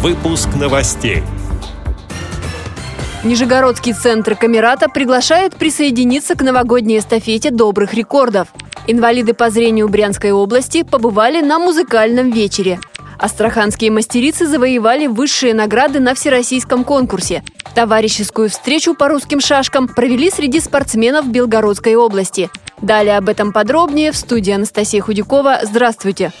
Выпуск новостей. Нижегородский центр Камерата приглашает присоединиться к новогодней эстафете добрых рекордов. Инвалиды по зрению Брянской области побывали на музыкальном вечере. Астраханские мастерицы завоевали высшие награды на всероссийском конкурсе. Товарищескую встречу по русским шашкам провели среди спортсменов Белгородской области. Далее об этом подробнее в студии Анастасия Худякова. Здравствуйте!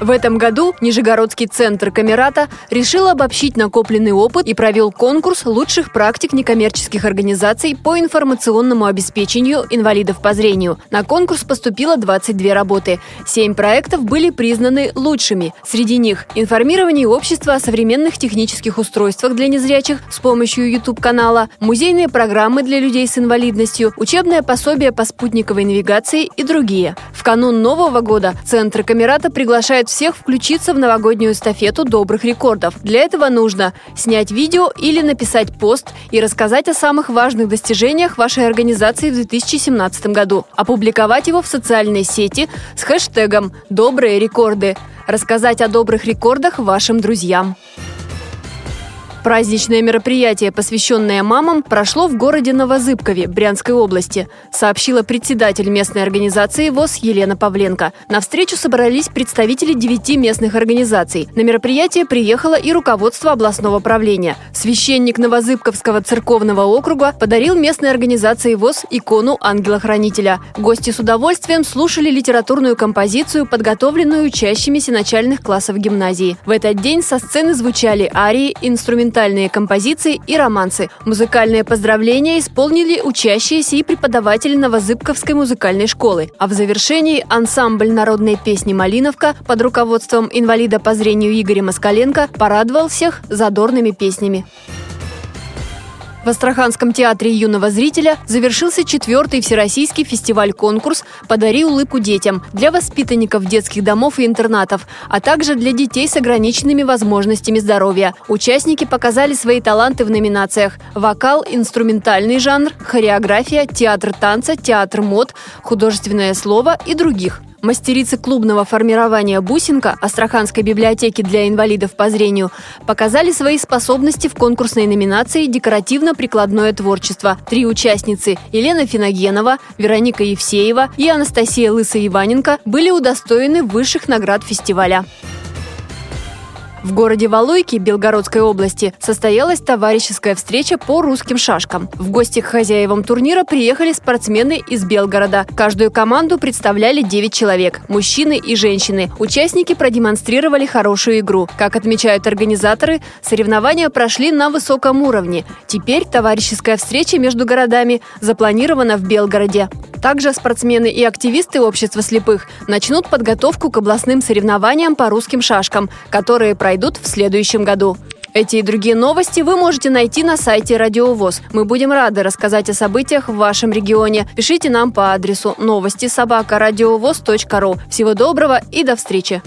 В этом году Нижегородский центр Камерата решил обобщить накопленный опыт и провел конкурс лучших практик некоммерческих организаций по информационному обеспечению инвалидов по зрению. На конкурс поступило 22 работы. Семь проектов были признаны лучшими. Среди них информирование общества о современных технических устройствах для незрячих с помощью YouTube-канала, музейные программы для людей с инвалидностью, учебное пособие по спутниковой навигации и другие. В канун Нового года Центр Камерата приглашает призывает всех включиться в новогоднюю эстафету добрых рекордов. Для этого нужно снять видео или написать пост и рассказать о самых важных достижениях вашей организации в 2017 году, опубликовать его в социальной сети с хэштегом «Добрые рекорды», рассказать о добрых рекордах вашим друзьям. Праздничное мероприятие, посвященное мамам, прошло в городе Новозыбкове Брянской области, сообщила председатель местной организации ВОЗ Елена Павленко. На встречу собрались представители девяти местных организаций. На мероприятие приехало и руководство областного правления. Священник Новозыбковского церковного округа подарил местной организации ВОЗ икону ангела-хранителя. Гости с удовольствием слушали литературную композицию, подготовленную учащимися начальных классов гимназии. В этот день со сцены звучали арии, инструментальные инструментальные композиции и романсы. Музыкальные поздравления исполнили учащиеся и преподаватели Новозыбковской музыкальной школы. А в завершении ансамбль народной песни «Малиновка» под руководством инвалида по зрению Игоря Москаленко порадовал всех задорными песнями. В Астраханском театре юного зрителя завершился четвертый всероссийский фестиваль-конкурс «Подари улыбку детям» для воспитанников детских домов и интернатов, а также для детей с ограниченными возможностями здоровья. Участники показали свои таланты в номинациях «Вокал», «Инструментальный жанр», «Хореография», «Театр танца», «Театр мод», «Художественное слово» и других – Мастерицы клубного формирования «Бусинка» Астраханской библиотеки для инвалидов по зрению показали свои способности в конкурсной номинации «Декоративно-прикладное творчество». Три участницы – Елена Финогенова, Вероника Евсеева и Анастасия Лысо-Иваненко – были удостоены высших наград фестиваля. В городе Валуйки Белгородской области состоялась товарищеская встреча по русским шашкам. В гости к хозяевам турнира приехали спортсмены из Белгорода. Каждую команду представляли 9 человек – мужчины и женщины. Участники продемонстрировали хорошую игру. Как отмечают организаторы, соревнования прошли на высоком уровне. Теперь товарищеская встреча между городами запланирована в Белгороде. Также спортсмены и активисты общества слепых начнут подготовку к областным соревнованиям по русским шашкам, которые пройдут в следующем году. Эти и другие новости вы можете найти на сайте Радиовоз. Мы будем рады рассказать о событиях в вашем регионе. Пишите нам по адресу новости собака ру. Всего доброго и до встречи!